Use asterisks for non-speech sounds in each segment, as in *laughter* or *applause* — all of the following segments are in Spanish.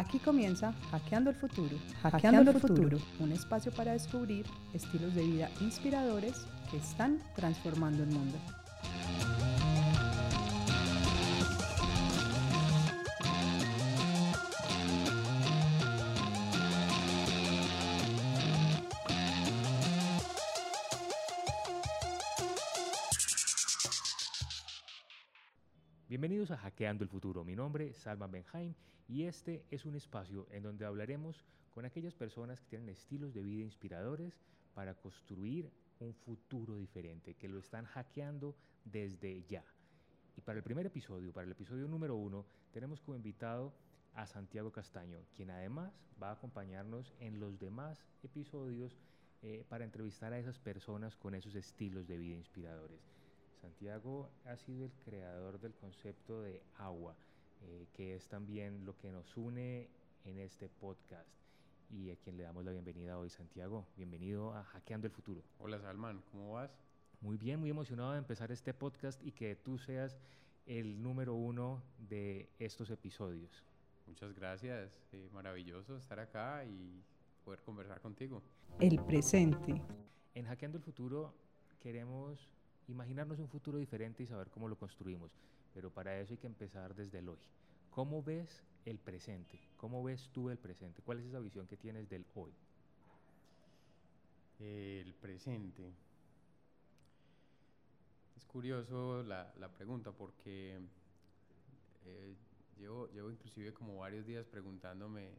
Aquí comienza Hackeando el Futuro. Hackeando, el futuro, un espacio para descubrir estilos de vida inspiradores que están transformando el mundo. Hackeando el Futuro. Mi nombre es Salman Benheim y este es un espacio en donde hablaremos con aquellas personas que tienen estilos de vida inspiradores para construir un futuro diferente, que lo están hackeando desde ya. Y para el primer episodio, para el episodio número uno, tenemos como invitado a Santiago Castaño, quien además va a acompañarnos en los demás episodios eh, para entrevistar a esas personas con esos estilos de vida inspiradores. Santiago ha sido el creador del concepto de agua, eh, que es también lo que nos une en este podcast y a quien le damos la bienvenida hoy, Santiago. Bienvenido a Hackeando el Futuro. Hola Salman, ¿cómo vas? Muy bien, muy emocionado de empezar este podcast y que tú seas el número uno de estos episodios. Muchas gracias, eh, maravilloso estar acá y poder conversar contigo. El presente. En Hackeando el Futuro queremos imaginarnos un futuro diferente y saber cómo lo construimos. Pero para eso hay que empezar desde el hoy. ¿Cómo ves el presente? ¿Cómo ves tú el presente? ¿Cuál es esa visión que tienes del hoy? El presente. Es curioso la, la pregunta porque eh, llevo, llevo inclusive como varios días preguntándome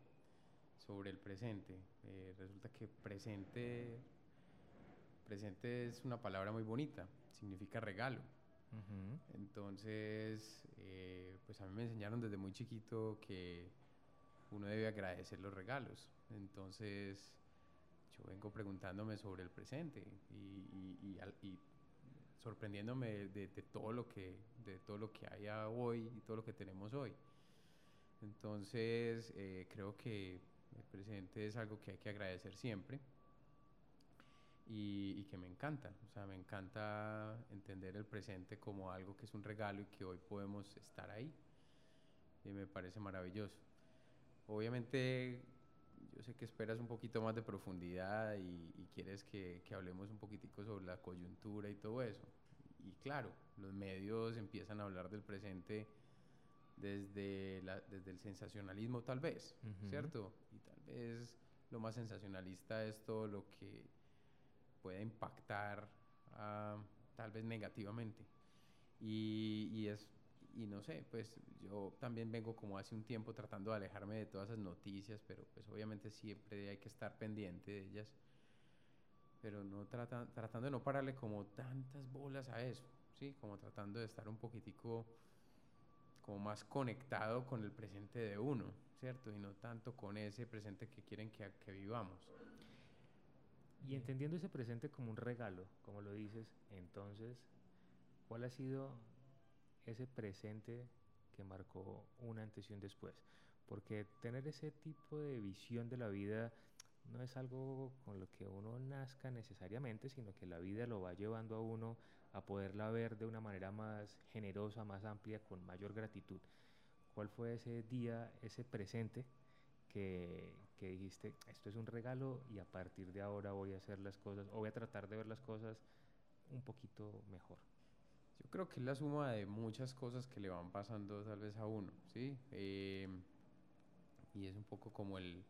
sobre el presente. Eh, resulta que presente, presente es una palabra muy bonita significa regalo. Entonces, eh, pues a mí me enseñaron desde muy chiquito que uno debe agradecer los regalos. Entonces, yo vengo preguntándome sobre el presente y, sorprendiéndome de, todo lo que, de todo lo que hay hoy y todo lo que tenemos hoy. Entonces, eh, creo que el presente es algo que hay que agradecer siempre y, que me encanta. O sea, me encanta entender el presente como algo que es un regalo y que hoy podemos estar ahí. Y me parece maravilloso. Obviamente, yo sé que esperas un poquito más de profundidad y, quieres que, que, hablemos un poquitico sobre la coyuntura y todo eso. Y claro, los medios empiezan a hablar del presente desde, la, desde el sensacionalismo tal vez, ¿cierto? Y tal vez lo más sensacionalista es todo lo que puede impactar uh, tal vez negativamente. Y, y, es, y no sé, pues yo también vengo como hace un tiempo tratando de alejarme de todas esas noticias, pero pues obviamente siempre hay que estar pendiente de ellas, pero no trata, tratando de no pararle como tantas bolas a eso, ¿sí? Como tratando de estar un poquitico como más conectado con el presente de uno, ¿cierto? Y no tanto con ese presente que quieren que, que vivamos. Y entendiendo ese presente como un regalo, como lo dices, entonces, ¿cuál ha sido ese presente que marcó un antes y un después? Porque tener ese tipo de visión de la vida no es algo con lo que uno nazca necesariamente, sino que la vida lo va llevando a uno a poderla ver de una manera más generosa, más amplia, con mayor gratitud. ¿Cuál fue ese día, ese presente que, dijiste, esto es un regalo y a partir de ahora voy a hacer las cosas o voy a tratar de ver las cosas un poquito mejor? Yo creo que es la suma de muchas cosas que le van pasando tal vez a uno, ¿sí? Eh, y es un poco como el,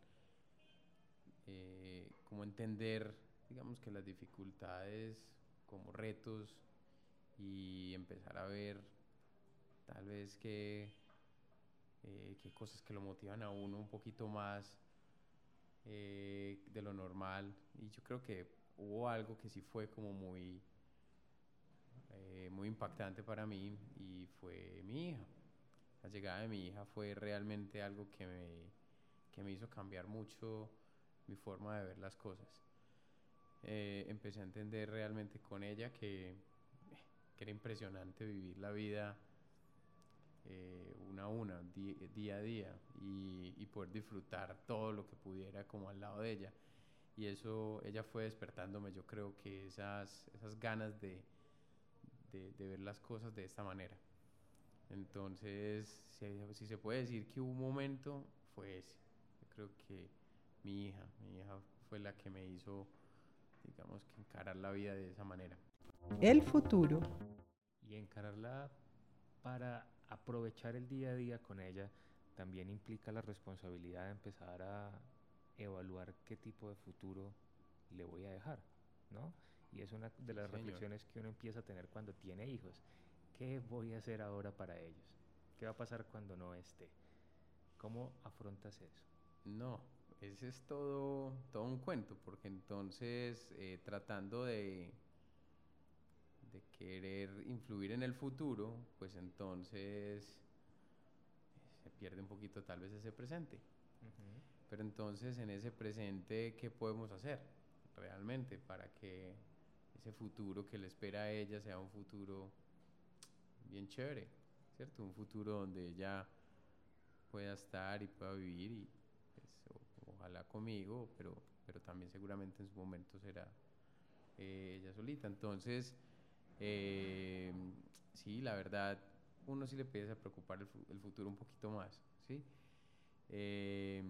eh, como entender, digamos que las dificultades como retos y empezar a ver tal vez que eh, qué cosas que lo motivan a uno un poquito más eh, de lo normal. Y yo creo que hubo algo que sí fue como muy, eh, muy impactante para mí y fue mi hija. La llegada de mi hija fue realmente algo que me, que me hizo cambiar mucho mi forma de ver las cosas. empecé a entender realmente con ella que, que era impresionante vivir la vida eh, una a una, día a día, y, poder disfrutar todo lo que pudiera como al lado de ella. Y eso, ella fue despertándome, yo creo que esas, esas ganas de, de, ver las cosas de esta manera. Entonces, si, si, se puede decir que hubo un momento, fue ese. Yo creo que mi hija, mi hija fue la que me hizo, digamos, que encarar la vida de esa manera. El futuro. Y encararla para aprovechar el día a día con ella también implica la responsabilidad de empezar a evaluar qué tipo de futuro le voy a dejar, ¿no? Y es una de las reflexiones que uno empieza a tener cuando tiene hijos. ¿Qué voy a hacer ahora para ellos? ¿Qué va a pasar cuando no esté? ¿Cómo afrontas eso? No, ese es todo, todo un cuento, porque entonces eh, tratando de, de querer influir en el futuro, pues entonces pierde un poquito tal vez ese presente. Pero entonces en ese presente, ¿qué podemos hacer realmente para que ese futuro que le espera a ella sea un futuro bien chévere, ¿cierto? Un futuro donde ella pueda estar y pueda vivir y pues, ojalá conmigo, pero, pero también seguramente en su momento será eh, ella solita. Entonces, eh, sí, la verdad, uno sí le empieza a preocupar el, futuro un poquito más, ¿sí? Eh,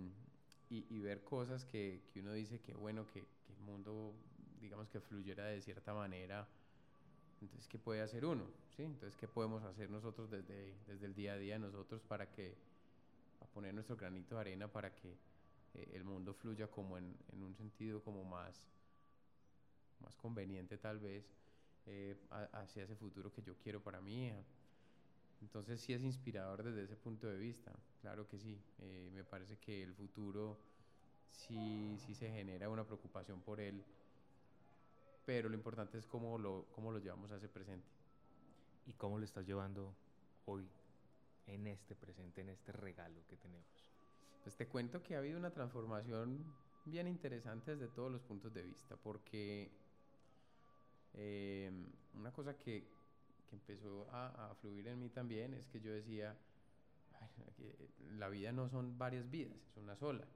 y, ver cosas que, que, uno dice que bueno, que, el mundo, digamos que fluyera de cierta manera. Entonces, ¿qué puede hacer uno? ¿sí? Entonces, ¿qué podemos hacer nosotros desde, desde el día a día nosotros para que, a poner nuestro granito de arena para que eh, el mundo fluya como en, un sentido como más, más conveniente tal vez eh, hacia ese futuro que yo quiero para hija? Entonces sí es inspirador desde ese punto de vista, claro que sí. Eh, me parece que el futuro sí, sí se genera una preocupación por él, pero lo importante es cómo lo, cómo lo llevamos a ese presente. ¿Y cómo lo estás llevando hoy en este presente, en este regalo que tenemos? Pues te cuento que ha habido una transformación bien interesante desde todos los puntos de vista, porque eh, una cosa que, empezó a, fluir en mí también es que yo decía, la vida no son varias vidas, es una sola.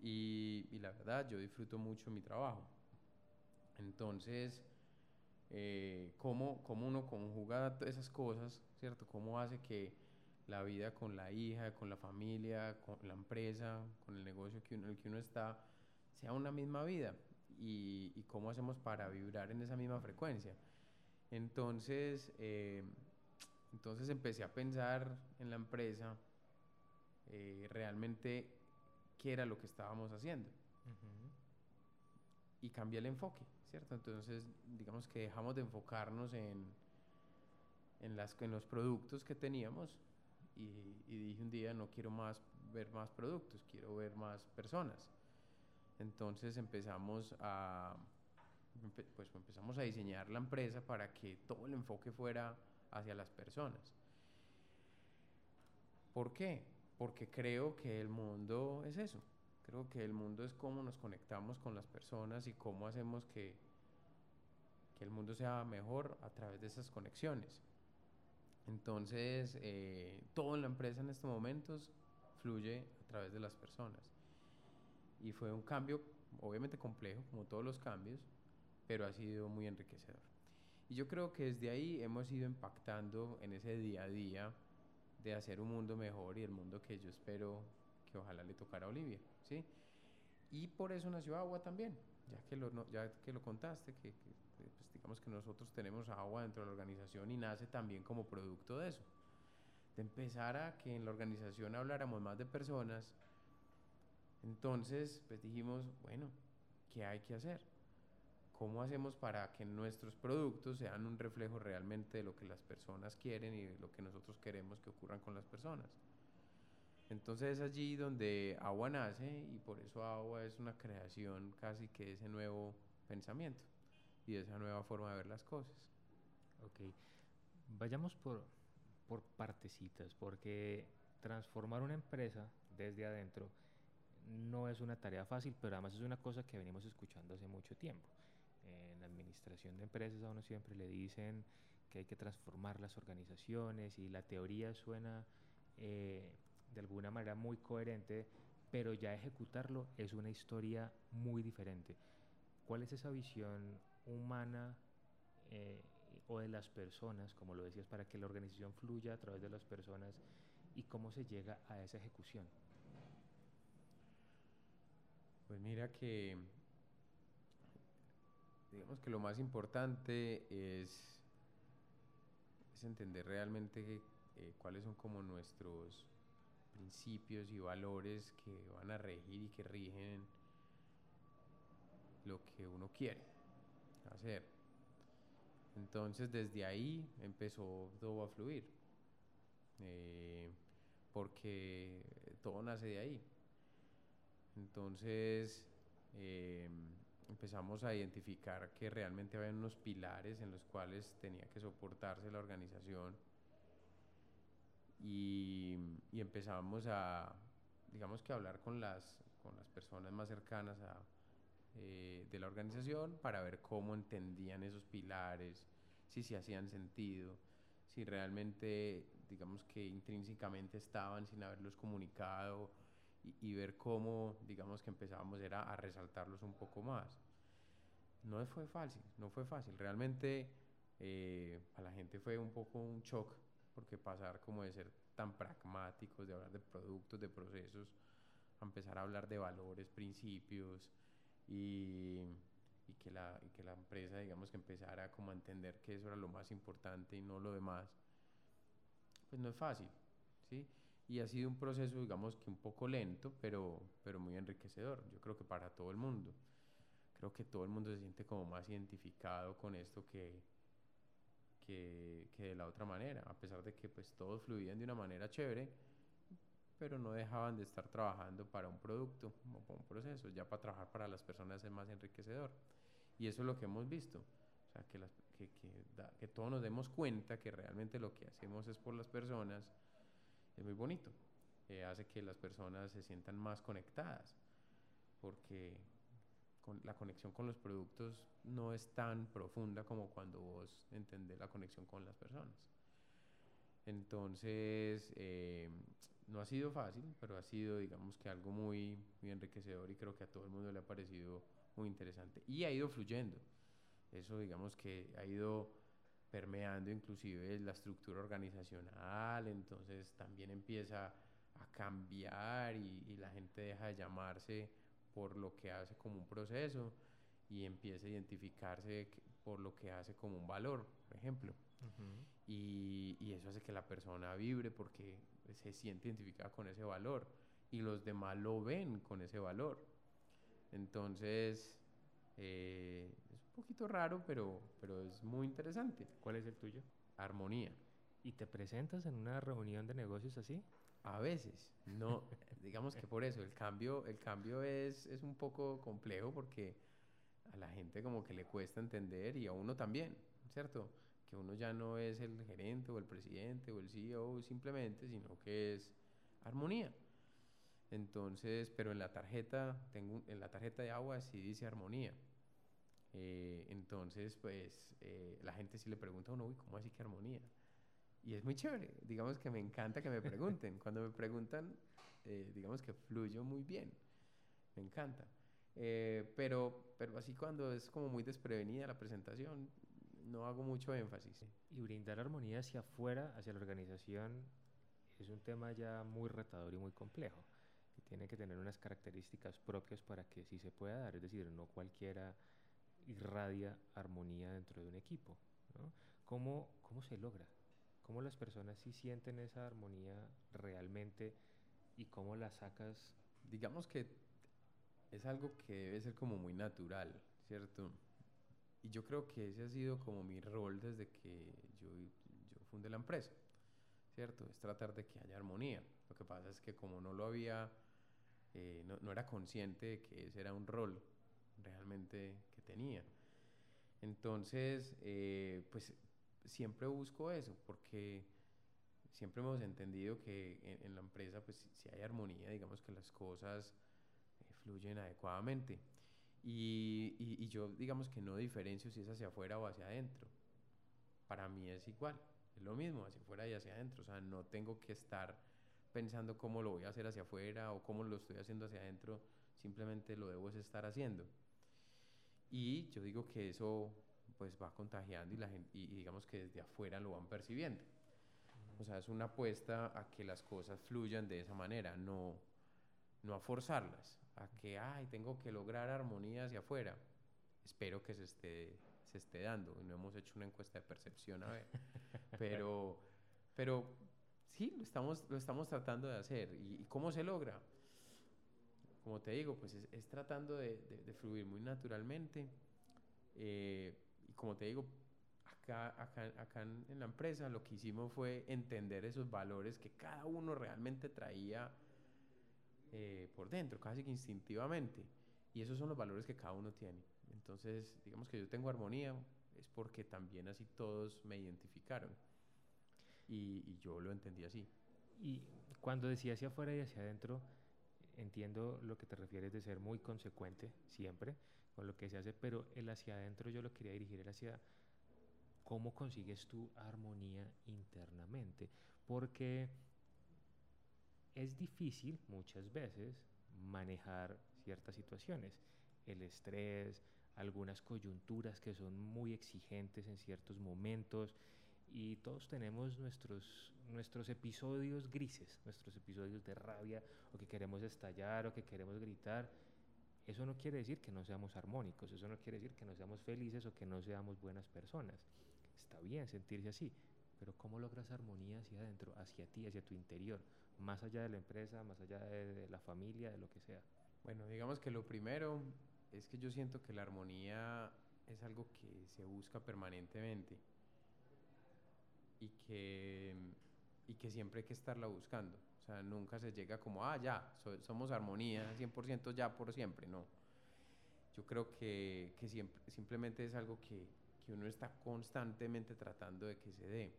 Y, la verdad, yo disfruto mucho mi trabajo. Entonces, eh, cómo, cómo, uno conjuga esas cosas, ¿cierto? Cómo hace que la vida con la hija, con la familia, con la empresa, con el negocio que en el que uno está, sea una misma vida. Y, y cómo hacemos para vibrar en esa misma frecuencia. Entonces, eh, entonces empecé a pensar en la empresa eh, realmente qué era lo que estábamos haciendo. Y cambié el enfoque, ¿cierto? Entonces, digamos que dejamos de enfocarnos en, en, las, en los productos que teníamos y, y, dije un día, no quiero más ver más productos, quiero ver más personas. Entonces empezamos a pues empezamos a diseñar la empresa para que todo el enfoque fuera hacia las personas. ¿Por qué? Porque creo que el mundo es eso. Creo que el mundo es cómo nos conectamos con las personas y cómo hacemos que, que el mundo sea mejor a través de esas conexiones. Entonces, eh, todo en la empresa en estos momentos fluye a través de las personas. Y fue un cambio, obviamente complejo, como todos los cambios, pero ha sido muy enriquecedor. Y yo creo que desde ahí hemos ido impactando en ese día a día de hacer un mundo mejor y el mundo que yo espero que ojalá le tocara a Olivia, ¿sí? Y por eso nació Agua también, ya que lo, ya que lo contaste, que, pues digamos que nosotros tenemos agua dentro de la organización y nace también como producto de eso, de empezar a que en la organización habláramos más de personas, entonces pues dijimos, bueno, ¿qué hay que hacer? ¿Cómo hacemos para que nuestros productos sean un reflejo realmente de lo que las personas quieren y de lo que nosotros queremos que ocurran con las personas? Entonces es allí donde Agua nace y por eso Agua es una creación casi que de ese nuevo pensamiento y de esa nueva forma de ver las cosas. Ok, vayamos por, por partecitas, porque transformar una empresa desde adentro no es una tarea fácil, pero además es una cosa que venimos escuchando hace mucho tiempo en la administración de empresas a uno siempre le dicen que hay que transformar las organizaciones y la teoría suena eh, de alguna manera muy coherente, pero ya ejecutarlo es una historia muy diferente. ¿Cuál es esa visión humana eh, o de las personas, como lo decías, para que la organización fluya a través de las personas y cómo se llega a esa ejecución? Pues mira que, digamos que lo más importante es, entender realmente eh, cuáles son como nuestros principios y valores que van a regir y que rigen lo que uno quiere hacer. Entonces desde ahí empezó todo a fluir, eh, porque todo nace de ahí. Entonces eh, empezamos a identificar que realmente había unos pilares en los cuales tenía que soportarse la organización y, empezamos a, digamos que hablar con las, con las personas más cercanas a, eh, de la organización para ver cómo entendían esos pilares, si se hacían sentido, si realmente, digamos que intrínsecamente estaban sin haberlos comunicado y, ver cómo, digamos que empezábamos era a resaltarlos un poco más. No fue fácil, no fue fácil. Realmente eh, a la gente fue un poco un shock porque pasar como de ser tan pragmáticos, de hablar de productos, de procesos, a empezar a hablar de valores, principios y, y, que la, y que la empresa, digamos, que empezara como a entender que eso era lo más importante y no lo demás, pues no es fácil, ¿sí? Y ha sido un proceso, digamos, que un poco lento, pero, pero muy enriquecedor, yo creo que para todo el mundo. Creo que todo el mundo se siente como más identificado con esto que, que, que, de la otra manera, a pesar de que pues todos fluían de una manera chévere, pero no dejaban de estar trabajando para un producto o para un proceso, ya para trabajar para las personas es más enriquecedor. Y eso es lo que hemos visto, o sea, que, las, que, que, que todos nos demos cuenta que realmente lo que hacemos es por las personas, es muy bonito, eh, hace que las personas se sientan más conectadas, porque con la conexión con los productos no es tan profunda como cuando vos entendés la conexión con las personas. Entonces, eh, no ha sido fácil, pero ha sido, digamos que algo muy, muy enriquecedor y creo que a todo el mundo le ha parecido muy interesante. Y ha ido fluyendo. Eso, digamos que ha ido permeando inclusive la estructura organizacional, entonces también empieza a cambiar y, y la gente deja de llamarse por lo que hace como un proceso y empieza a identificarse por lo que hace como un valor, por ejemplo. y, y, eso hace que la persona vibre porque se siente identificada con ese valor y los demás lo ven con ese valor. Entonces, eh, poquito raro, pero, pero es muy interesante. ¿Cuál es el tuyo? Armonía. ¿Y te presentas en una reunión de negocios así? A veces, no, *laughs* digamos que por eso, el cambio, el cambio es, es un poco complejo porque a la gente como que le cuesta entender y a uno también, ¿cierto? Que uno ya no es el gerente o el presidente o el CEO simplemente, sino que es armonía. Entonces, pero en la tarjeta, tengo, en la tarjeta de agua sí dice armonía. Eh, entonces, pues eh, la gente sí le pregunta a uno, uy, ¿cómo así que armonía? Y es muy chévere, digamos que me encanta que me pregunten. Cuando me preguntan, eh, digamos que fluyo muy bien, me encanta. Eh, pero, pero así cuando es como muy desprevenida la presentación, no hago mucho énfasis. Y brindar armonía hacia afuera, hacia la organización, es un tema ya muy retador y muy complejo. Y tiene que tener unas características propias para que sí se pueda dar. Es decir, no cualquiera irradia armonía dentro de un equipo. ¿no? ¿Cómo, ¿Cómo se logra? ¿Cómo las personas sí sienten esa armonía realmente y cómo la sacas? Digamos que es algo que debe ser como muy natural, ¿cierto? Y yo creo que ese ha sido como mi rol desde que yo, yo fundé la empresa, ¿cierto? Es tratar de que haya armonía. Lo que pasa es que como no lo había, eh, no, no, era consciente de que ese era un rol realmente tenía. Entonces, eh, pues siempre busco eso, porque siempre hemos entendido que en, en la empresa, pues si hay armonía, digamos que las cosas eh, fluyen adecuadamente. Y, y, y, yo digamos que no diferencio si es hacia afuera o hacia adentro. Para mí es igual, es lo mismo, hacia afuera y hacia adentro. O sea, no tengo que estar pensando cómo lo voy a hacer hacia afuera o cómo lo estoy haciendo hacia adentro, simplemente lo debo estar haciendo. Y yo digo que eso pues va contagiando y, la gente, y, digamos que desde afuera lo van percibiendo. O sea, es una apuesta a que las cosas fluyan de esa manera, no, no a forzarlas, a que, ay, tengo que lograr armonía hacia afuera. Espero que se esté, se esté dando. No hemos hecho una encuesta de percepción, a ver. *laughs* pero, pero sí, lo estamos, lo estamos tratando de hacer. ¿Y, cómo se logra? Como te digo, pues es, tratando de, de, fluir muy naturalmente. Eh, y como te digo, acá, acá, acá en, la empresa lo que hicimos fue entender esos valores que cada uno realmente traía eh, por dentro, casi que instintivamente. Y esos son los valores que cada uno tiene. Entonces, digamos que yo tengo armonía, es porque también así todos me identificaron. Y, yo lo entendí así. Y cuando decía hacia afuera y hacia adentro, entiendo lo que te refieres de ser muy consecuente siempre con lo que se hace, pero el hacia adentro yo lo quería dirigir hacia cómo consigues tu armonía internamente, porque es difícil muchas veces manejar ciertas situaciones, el estrés, algunas coyunturas que son muy exigentes en ciertos momentos y todos tenemos nuestros, nuestros episodios grises, nuestros episodios de rabia o que queremos estallar o que queremos gritar. Eso no quiere decir que no seamos armónicos, eso no quiere decir que no seamos felices o que no seamos buenas personas. Está bien sentirse así, pero ¿cómo logras armonía hacia adentro, hacia ti, hacia tu interior? más allá de la empresa, más allá de, la familia, de lo que sea? Bueno, digamos que lo primero es que yo siento que la armonía es algo que se busca permanentemente y que, y que siempre hay que estarla buscando. O sea, nunca se llega como, ah, ya, somos armonía, 100% ya por siempre, no. Yo creo que, que siempre, simplemente es algo que, que uno está constantemente tratando de que se dé.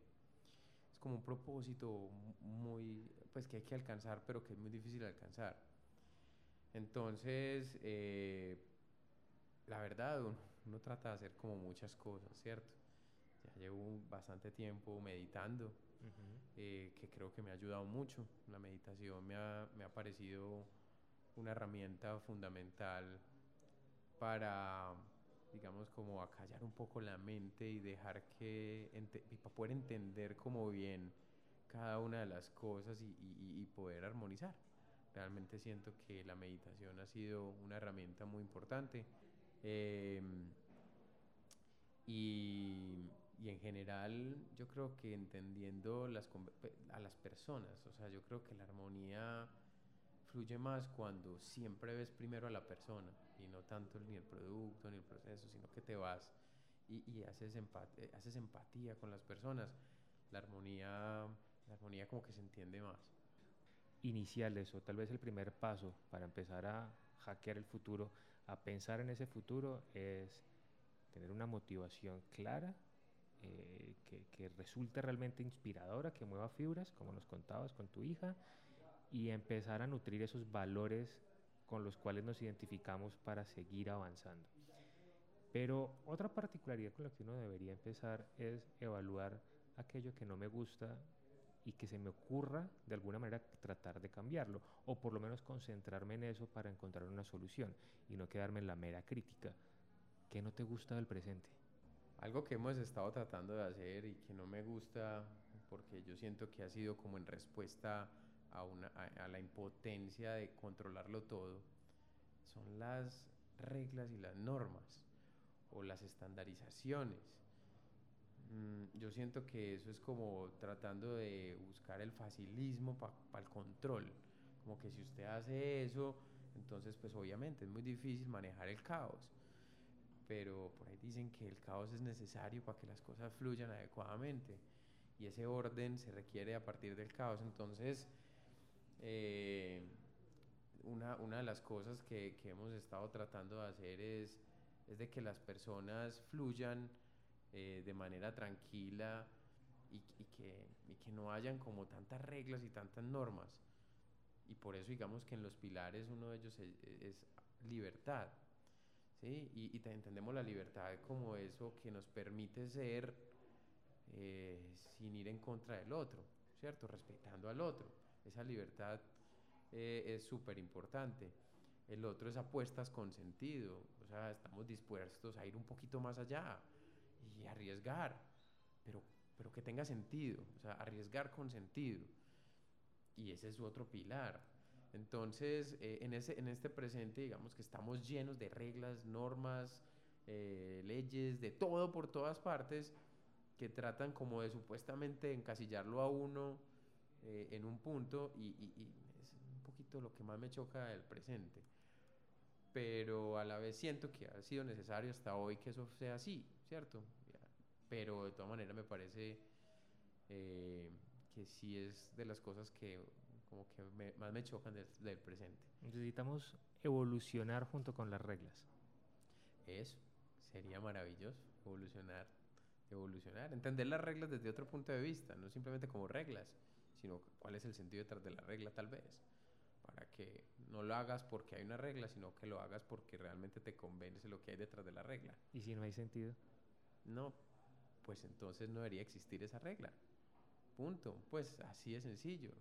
Es como un propósito muy, pues que hay que alcanzar, pero que es muy difícil alcanzar. Entonces, eh, la verdad, uno, trata de hacer como muchas cosas, ¿cierto? Ya llevo bastante tiempo meditando, eh, que creo que me ha ayudado mucho. La meditación me ha, me ha parecido una herramienta fundamental para, digamos, como acallar un poco la mente y dejar que, y para poder entender como bien cada una de las cosas y, y, poder armonizar. Realmente siento que la meditación ha sido una herramienta muy importante. Em, y, y, en general yo creo que entendiendo las, a las personas, o sea, yo creo que la armonía fluye más cuando siempre ves primero a la persona y no tanto ni el producto ni el proceso, sino que te vas y, y haces, haces empatía con las personas. La armonía la armonía como que se entiende más. Iniciales o tal vez el primer paso para empezar a hackear el futuro, a pensar en ese futuro es tener una motivación clara eh, que, que, resulte realmente inspiradora, que mueva fibras, como nos contabas con tu hija, y empezar a nutrir esos valores con los cuales nos identificamos para seguir avanzando. Pero otra particularidad con la que uno debería empezar es evaluar aquello que no me gusta y que se me ocurra de alguna manera tratar de cambiarlo o por lo menos concentrarme en eso para encontrar una solución y no quedarme en la mera crítica. ¿Qué no te gusta del presente? Algo que hemos estado tratando de hacer y que no me gusta porque yo siento que ha sido como en respuesta a, una, a, la impotencia de controlarlo todo, son las reglas y las normas o las estandarizaciones Mm, yo siento que eso es como tratando de buscar el facilismo para el control. Como que si usted hace eso, entonces pues obviamente es muy difícil manejar el caos. Pero por ahí dicen que el caos es necesario para que las cosas fluyan adecuadamente. Y ese orden se requiere a partir del caos. Entonces, eh, una, una, de las cosas que, que, hemos estado tratando de hacer es, es de que las personas fluyan eh, de manera tranquila y, que, que, no hayan como tantas reglas y tantas normas. Y por eso digamos que en los pilares uno de ellos es, libertad. Y, entendemos la libertad como eso que nos permite ser eh, sin ir en contra del otro, ¿cierto? Respetando al otro. Esa libertad eh, es súper importante. El otro es apuestas con sentido, o sea, estamos dispuestos a ir un poquito más allá, y arriesgar, pero, pero que tenga sentido, o sea, arriesgar con sentido. Y ese es otro pilar. Entonces, eh, en, ese, en este presente, digamos que estamos llenos de reglas, normas, eh, leyes, de todo por todas partes, que tratan como de supuestamente encasillarlo a uno eh, en un punto y, y, es un poquito lo que más me choca del presente. Pero a la vez siento que ha sido necesario hasta hoy que eso sea así, ¿cierto? Pero de todas maneras me parece eh, que sí es de las cosas que como que más me chocan del, del presente. Necesitamos evolucionar junto con las reglas. Eso, sería maravilloso, evolucionar evolucionar, entender las reglas desde otro punto de vista, no simplemente como reglas, sino cuál es el sentido detrás de la regla tal vez, para que no lo hagas porque hay una regla, sino que lo hagas porque realmente te convence lo que hay detrás de la regla. ¿Y si no hay sentido? No, pues entonces no debería existir esa regla. Punto. Pues así de sencillo,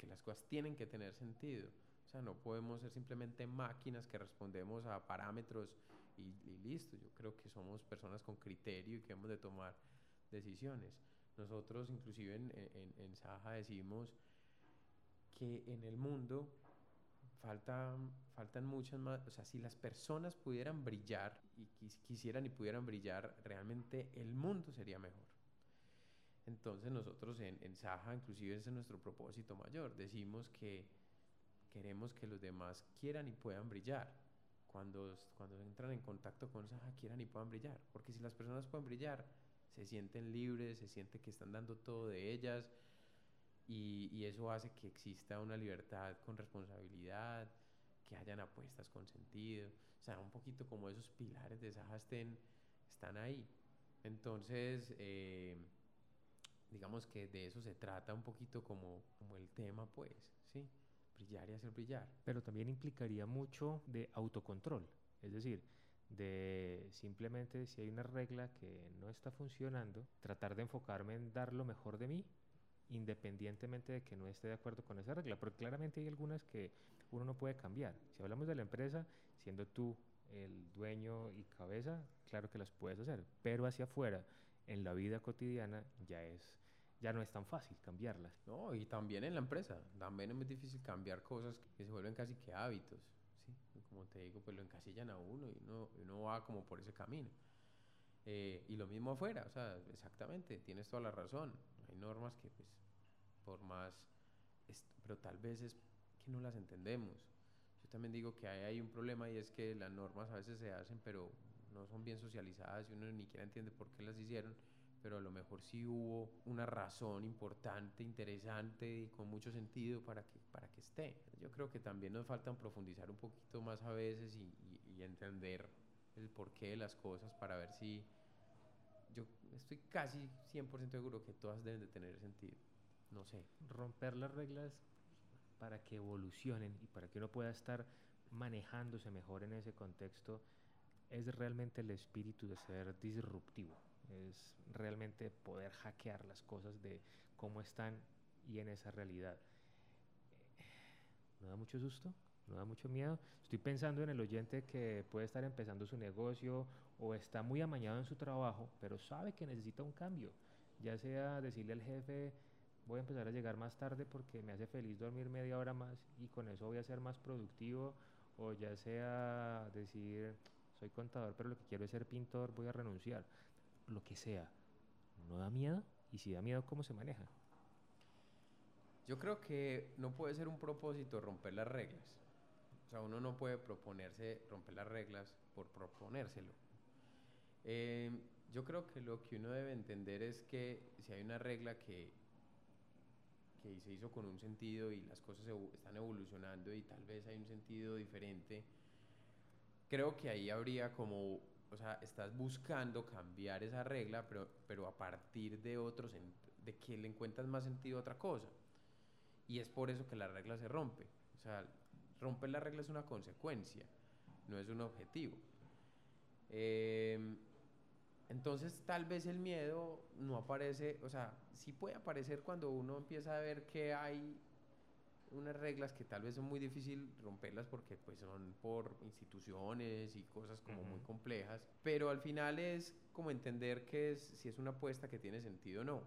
porque las cosas tienen que tener sentido. O sea, no podemos ser simplemente máquinas que respondemos a parámetros y, listo. Yo creo que somos personas con criterio y que hemos de tomar decisiones. Nosotros inclusive en, en, en Saja decimos que en el mundo faltan, faltan muchas más, o sea, si las personas pudieran brillar y quisieran y pudieran brillar, realmente el mundo sería mejor. Entonces nosotros en, en Saja, inclusive ese es nuestro propósito mayor, decimos que queremos que los demás quieran y puedan brillar cuando, cuando entran en contacto con esa quieran y puedan brillar. Porque si las personas pueden brillar, se sienten libres, se siente que están dando todo de ellas y, y, eso hace que exista una libertad con responsabilidad, que hayan apuestas con sentido. O sea, un poquito como esos pilares de Saja estén, están ahí. Entonces, eh, digamos que de eso se trata un poquito como, como el tema, pues, ¿sí? brillar y hacer brillar. Pero también implicaría mucho de autocontrol, es decir, de simplemente si hay una regla que no está funcionando, tratar de enfocarme en dar lo mejor de mí, independientemente de que no esté de acuerdo con esa regla, porque claramente hay algunas que uno no puede cambiar. Si hablamos de la empresa, siendo tú el dueño y cabeza, claro que las puedes hacer, pero hacia afuera, en la vida cotidiana, ya es ya no es tan fácil cambiarlas. No, y también en la empresa, también es muy difícil cambiar cosas que se vuelven casi que hábitos, ¿sí? Como te digo, pues lo encasillan a uno y uno, uno va como por ese camino. Eh, y lo mismo afuera, o sea, exactamente, tienes toda la razón. Hay normas que, pues, por más, pero tal vez es que no las entendemos. Yo también digo que hay, hay un problema y es que las normas a veces se hacen, pero no son bien socializadas y uno ni siquiera entiende por qué las hicieron pero a lo mejor sí hubo una razón importante, interesante y con mucho sentido para que, para que esté. Yo creo que también nos falta profundizar un poquito más a veces y, y, entender el porqué de las cosas para ver si yo estoy casi 100% seguro que todas deben de tener sentido. No sé. Romper las reglas para que evolucionen y para que uno pueda estar manejándose mejor en ese contexto es realmente el espíritu de ser disruptivo es realmente poder hackear las cosas de cómo están y en esa realidad. ¿No da mucho susto? ¿No da mucho miedo? Estoy pensando en el oyente que puede estar empezando su negocio o está muy amañado en su trabajo, pero sabe que necesita un cambio. Ya sea decirle al jefe, voy a empezar a llegar más tarde porque me hace feliz dormir media hora más y con eso voy a ser más productivo, o ya sea decir, soy contador, pero lo que quiero es ser pintor, voy a renunciar lo que sea, ¿no da miedo? Y si da miedo, ¿cómo se maneja? Yo creo que no puede ser un propósito romper las reglas. O sea, uno no puede proponerse romper las reglas por proponérselo. Eh, yo creo que lo que uno debe entender es que si hay una regla que, que se hizo con un sentido y las cosas están evolucionando y tal vez hay un sentido diferente, creo que ahí habría como o sea, estás buscando cambiar esa regla, pero, pero a partir de otros, de que le encuentras más sentido a otra cosa. Y es por eso que la regla se rompe. O sea, romper la regla es una consecuencia, no es un objetivo. Em, entonces, tal vez el miedo no aparece, o sea, sí puede aparecer cuando uno empieza a ver que hay unas reglas que tal vez son muy difícil romperlas porque pues son por instituciones y cosas como muy complejas, pero al final es como entender que es, si es una apuesta que tiene sentido o no,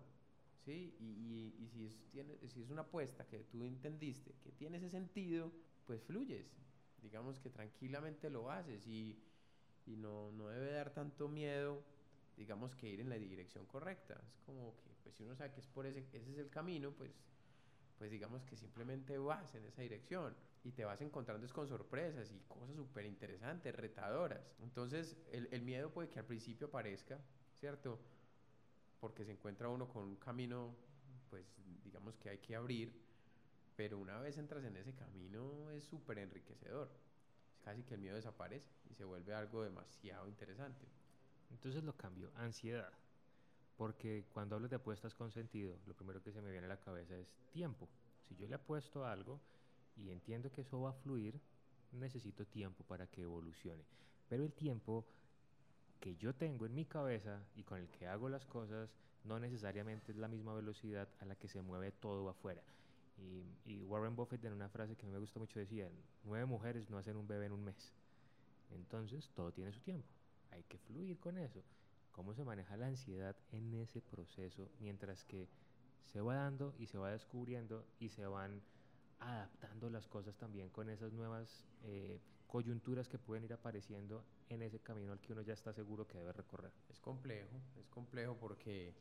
¿sí? Y, y, si, es, tiene, si es una apuesta que tú entendiste, que tiene ese sentido, pues fluyes. Digamos que tranquilamente lo haces y, y no, no debe dar tanto miedo, digamos que ir en la dirección correcta. Es como que, pues si uno sabe que es por ese, ese es el camino, pues pues digamos que simplemente vas en esa dirección y te vas encontrando con sorpresas y cosas súper interesantes, retadoras. Entonces el, el, miedo puede que al principio aparezca, ¿cierto? Porque se encuentra uno con un camino, pues digamos que hay que abrir, pero una vez entras en ese camino es súper enriquecedor. Casi que el miedo desaparece y se vuelve algo demasiado interesante. Entonces lo cambio, ansiedad. Porque cuando hablo de apuestas con sentido, lo primero que se me viene a la cabeza es tiempo. Si yo le apuesto a algo y entiendo que eso va a fluir, necesito tiempo para que evolucione. Pero el tiempo que yo tengo en mi cabeza y con el que hago las cosas no necesariamente es la misma velocidad a la que se mueve todo afuera. Y, y Warren Buffett en una frase que me gusta mucho decía, nueve mujeres no hacen un bebé en un mes. Entonces todo tiene su tiempo. Hay que fluir con eso cómo se maneja la ansiedad en ese proceso mientras que se va dando y se va descubriendo y se van adaptando las cosas también con esas nuevas eh, coyunturas que pueden ir apareciendo en ese camino al que uno ya está seguro que debe recorrer. Es complejo, es complejo porque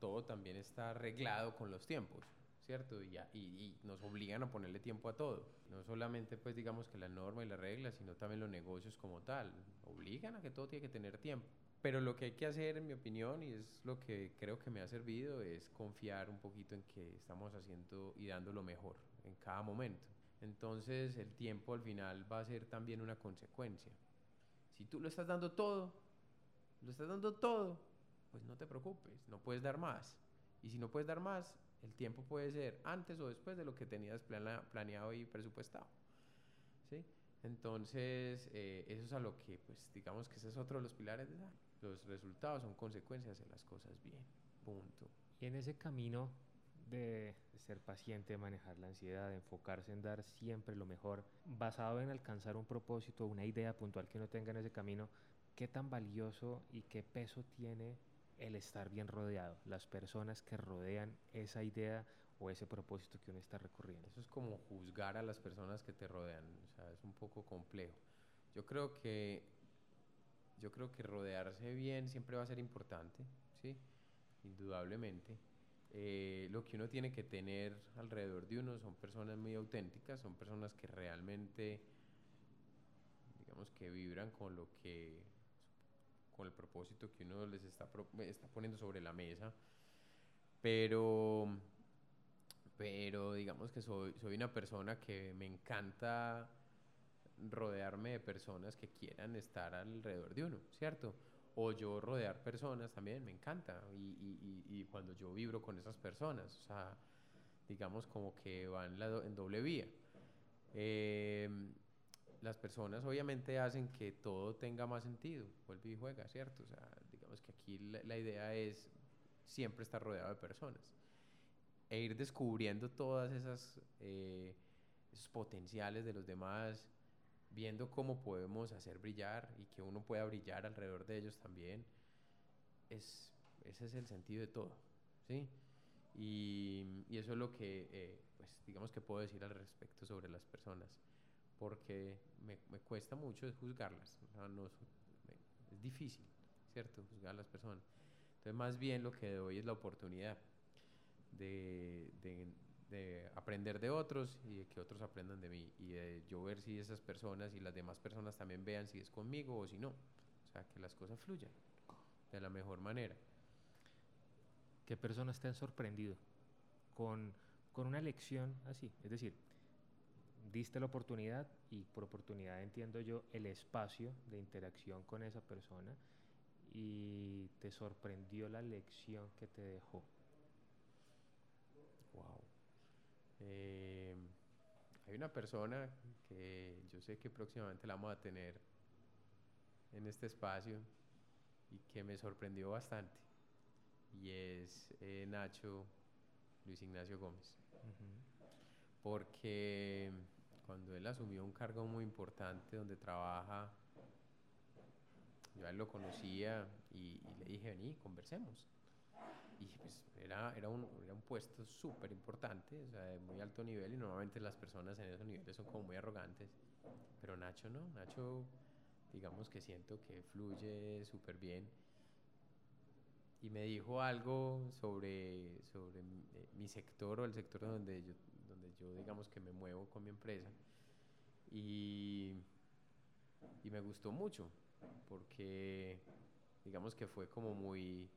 todo también está arreglado con los tiempos, ¿cierto? Y, y, y, nos obligan a ponerle tiempo a todo. No solamente, pues, digamos que la norma y la regla, sino también los negocios como tal. Obligan a que todo tiene que tener tiempo. Pero lo que hay que hacer, en mi opinión, y es lo que creo que me ha servido, es confiar un poquito en que estamos haciendo y dando lo mejor en cada momento. Entonces el tiempo al final va a ser también una consecuencia. Si tú lo estás dando todo, lo estás dando todo, pues no te preocupes, no puedes dar más. Y si no puedes dar más, el tiempo puede ser antes o después de lo que tenías planeado y presupuestado. ¿Sí? Entonces, eh, eso es a lo que, pues, digamos que ese es otro de los pilares de los resultados son consecuencias de las cosas bien. Punto. Y en ese camino de ser paciente, de manejar la ansiedad, de enfocarse en dar siempre lo mejor, basado en alcanzar un propósito, una idea puntual que uno tenga en ese camino, ¿qué tan valioso y qué peso tiene el estar bien rodeado, las personas que rodean esa idea o ese propósito que uno está recorriendo? Eso es como juzgar a las personas que te rodean, o sea, es un poco complejo. Yo creo que yo creo que rodearse bien siempre va a ser importante, ¿sí? Indudablemente. Eh, lo que uno tiene que tener alrededor de uno son personas muy auténticas, son personas que realmente, digamos, que vibran con lo que, con el propósito que uno les está, está poniendo sobre la mesa. Pero, pero digamos que soy, soy una persona que me encanta rodearme de personas que quieran estar alrededor de uno, ¿cierto? O yo rodear personas también, me encanta. Y, y, y cuando yo vibro con esas personas, o sea, digamos como que van en doble vía. Em, las personas obviamente hacen que todo tenga más sentido, vuelve y juega, ¿cierto? O sea, digamos que aquí la, idea es siempre estar rodeado de personas e ir descubriendo todas esas eh, esos potenciales de los demás viendo cómo podemos hacer brillar y que uno pueda brillar alrededor de ellos también, es, ese es el sentido de todo, ¿sí? Y, y eso es lo que, eh, pues, digamos que puedo decir al respecto sobre las personas, porque me, me cuesta mucho juzgarlas, no, es difícil, ¿cierto? Juzgar a las personas. Entonces, más bien lo que doy es la oportunidad de, de de aprender de otros y de que otros aprendan de mí y de yo ver si esas personas y las demás personas también vean si es conmigo o si no. O sea, que las cosas fluyan de la mejor manera. ¿Qué personas te han sorprendido con, con una lección así? Es decir, diste la oportunidad y por oportunidad entiendo yo el espacio de interacción con esa persona y te sorprendió la lección que te dejó. Eh, hay una persona que yo sé que próximamente la vamos a tener en este espacio y que me sorprendió bastante y es eh, Nacho Luis Ignacio Gómez. Porque cuando él asumió un cargo muy importante donde trabaja, yo a él lo conocía y, y le dije, vení, conversemos. Y pues era, era, un, era un puesto súper importante, o sea, de muy alto nivel y normalmente las personas en esos niveles son como muy arrogantes, pero Nacho no, Nacho digamos que siento que fluye súper bien. Y me dijo algo sobre, sobre eh, mi sector o el sector donde yo, donde yo digamos que me muevo con mi empresa. Y, y me gustó mucho porque digamos que fue como muy,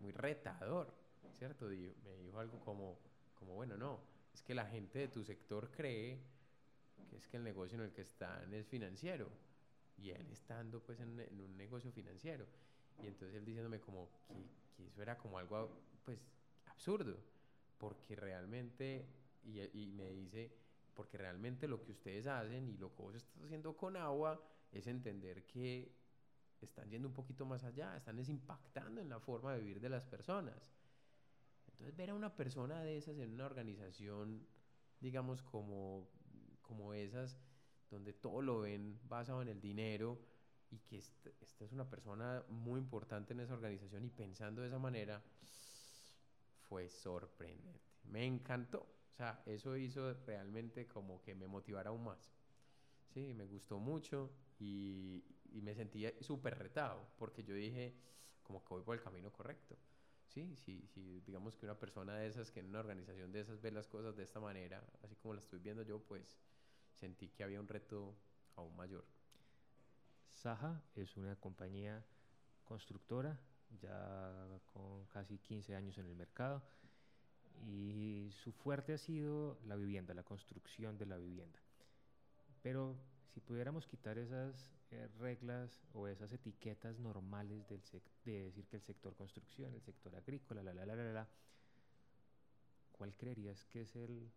muy retador, ¿cierto? me dijo algo como, como, bueno, no, es que la gente de tu sector cree que es que el negocio en el que están es financiero y él estando pues en, en un negocio financiero y entonces él diciéndome como que, eso era como algo pues absurdo, porque realmente, y, y, me dice, porque realmente lo que ustedes hacen y lo que vos estás haciendo con agua es entender que están yendo un poquito más allá, están impactando en la forma de vivir de las personas. Entonces ver a una persona de esas en una organización, digamos como, como esas, donde todo lo ven basado en el dinero, y que esta, es una persona muy importante en esa organización y pensando de esa manera, fue sorprendente. Me encantó. O sea, eso hizo realmente como que me motivara aún más. Sí, me gustó mucho y, me sentía súper retado porque yo dije, como que voy por el camino correcto. Sí, sí, sí, digamos que una persona de esas, que en una organización de esas ve las cosas de esta manera, así como la estoy viendo yo, pues sentí que había un reto aún mayor. Saja es una compañía constructora ya con casi 15 años en el mercado y su fuerte ha sido la vivienda, la construcción de la vivienda. Pero si pudiéramos quitar esas eh, reglas o esas etiquetas normales del de decir que el sector construcción, el sector agrícola, la, la, la, la, la, ¿cuál creerías que es el,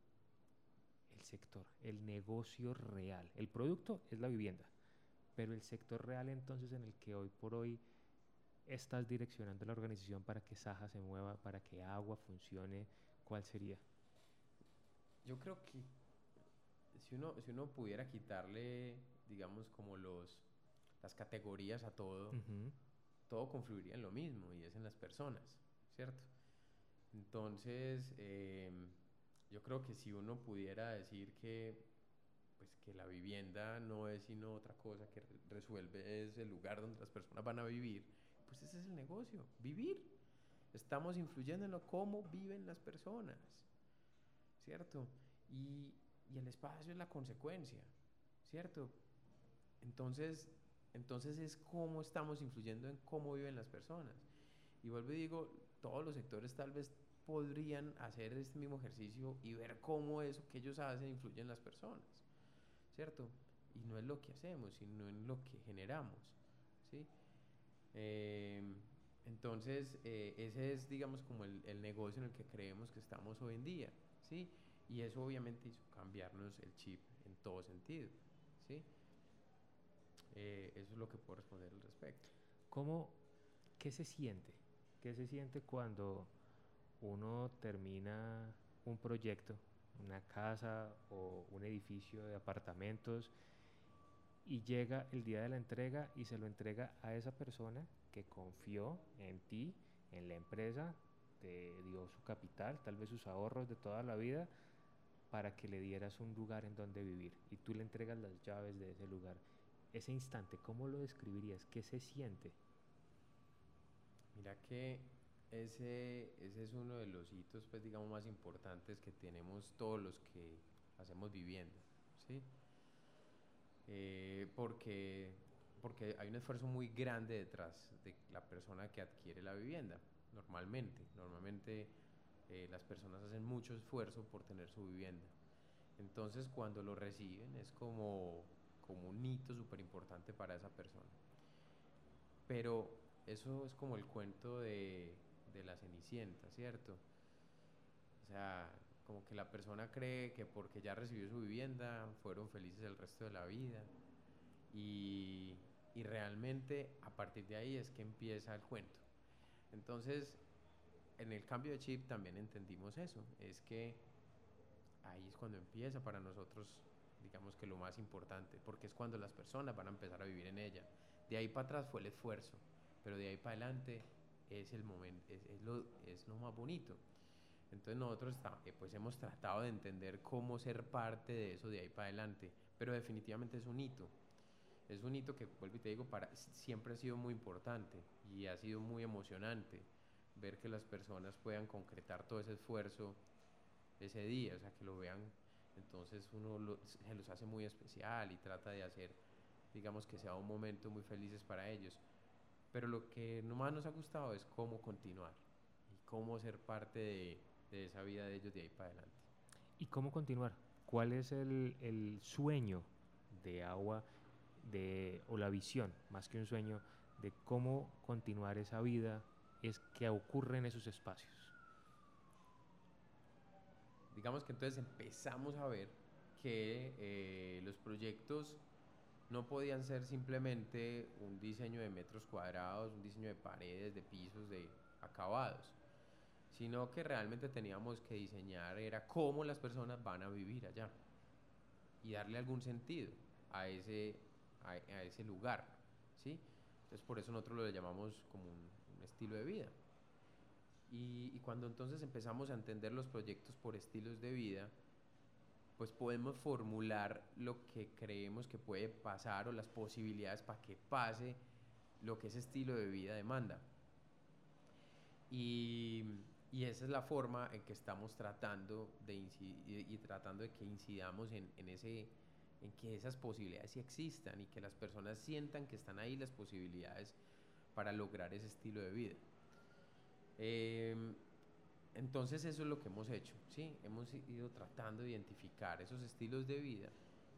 el sector, el negocio real? El producto es la vivienda, pero el sector real entonces en el que hoy por hoy estás direccionando la organización para que Saja se mueva, para que agua funcione, ¿cuál sería? Yo creo que si uno, si uno pudiera quitarle, digamos, como los, las categorías a todo, todo confluiría en lo mismo y es en las personas, ¿cierto? Entonces, em, yo creo que si uno pudiera decir que pues que la vivienda no es sino otra cosa que resuelve es el lugar donde las personas van a vivir, pues ese es el negocio, vivir. Estamos influyendo en lo cómo viven las personas, ¿cierto? Y, y el espacio es la consecuencia, ¿cierto? Entonces, entonces es cómo estamos influyendo en cómo viven las personas. Y vuelvo y digo, todos los sectores tal vez podrían hacer este mismo ejercicio y ver cómo eso que ellos hacen influye en las personas. ¿cierto? Y no es lo que hacemos, sino en lo que generamos, ¿sí? Em, entonces, eh, ese es, digamos, como el, el, negocio en el que creemos que estamos hoy en día, ¿sí? Y eso obviamente hizo cambiarnos el chip en todo sentido, ¿sí? Eh, eso es lo que puedo responder al respecto. ¿Cómo, qué se siente? ¿Qué se siente cuando uno termina un proyecto una casa o un edificio de apartamentos y llega el día de la entrega y se lo entrega a esa persona que confió en ti, en la empresa, te dio su capital, tal vez sus ahorros de toda la vida, para que le dieras un lugar en donde vivir y tú le entregas las llaves de ese lugar. Ese instante, ¿cómo lo describirías? ¿Qué se siente? Mira que ese, ese es uno de los hitos, pues digamos, más importantes que tenemos todos los que hacemos vivienda, ¿sí? Eh, porque, porque hay un esfuerzo muy grande detrás de la persona que adquiere la vivienda, normalmente. Normalmente eh, las personas hacen mucho esfuerzo por tener su vivienda. Entonces cuando lo reciben es como, como un hito súper importante para esa persona. Pero eso es como el cuento de, de la Cenicienta, ¿cierto? O sea, como que la persona cree que porque ya recibió su vivienda fueron felices el resto de la vida y, y realmente a partir de ahí es que empieza el cuento. Entonces, en el cambio de chip también entendimos eso, es que ahí es cuando empieza para nosotros, digamos que lo más importante, porque es cuando las personas van a empezar a vivir en ella. De ahí para atrás fue el esfuerzo, pero de ahí para adelante es el momento, es, es lo, es lo más bonito. Entonces nosotros eh, pues hemos tratado de entender cómo ser parte de eso de ahí para adelante, pero definitivamente es un hito. Es un hito que, vuelvo y te digo, para, siempre ha sido muy importante y ha sido muy emocionante ver que las personas puedan concretar todo ese esfuerzo ese día, o sea, que lo vean, entonces uno se los hace muy especial y trata de hacer, digamos, que sea un momento muy felices para ellos. Pero lo que no más nos ha gustado es cómo continuar y cómo ser parte de, de esa vida de ellos de ahí para adelante. ¿Y cómo continuar? ¿Cuál es el, el sueño de agua de, o la visión, más que un sueño, de cómo continuar esa vida es que ocurre en esos espacios? digamos que entonces empezamos a ver que eh, los proyectos no podían ser simplemente un diseño de metros cuadrados, un diseño de paredes, de pisos, de acabados, sino que realmente teníamos que diseñar era cómo las personas van a vivir allá y darle algún sentido a ese, a, ese lugar, ¿sí? Entonces por eso nosotros lo llamamos como un estilo de vida. Y, cuando entonces empezamos a entender los proyectos por estilos de vida, pues podemos formular lo que creemos que puede pasar o las posibilidades para que pase lo que ese estilo de vida demanda. Y, y esa es la forma en que estamos tratando de inci- y, tratando de que incidamos en, en ese en que esas posibilidades sí existan y que las personas sientan que están ahí las posibilidades para lograr ese estilo de vida. Em, entonces eso es lo que hemos hecho, ¿sí? Hemos ido tratando de identificar esos estilos de vida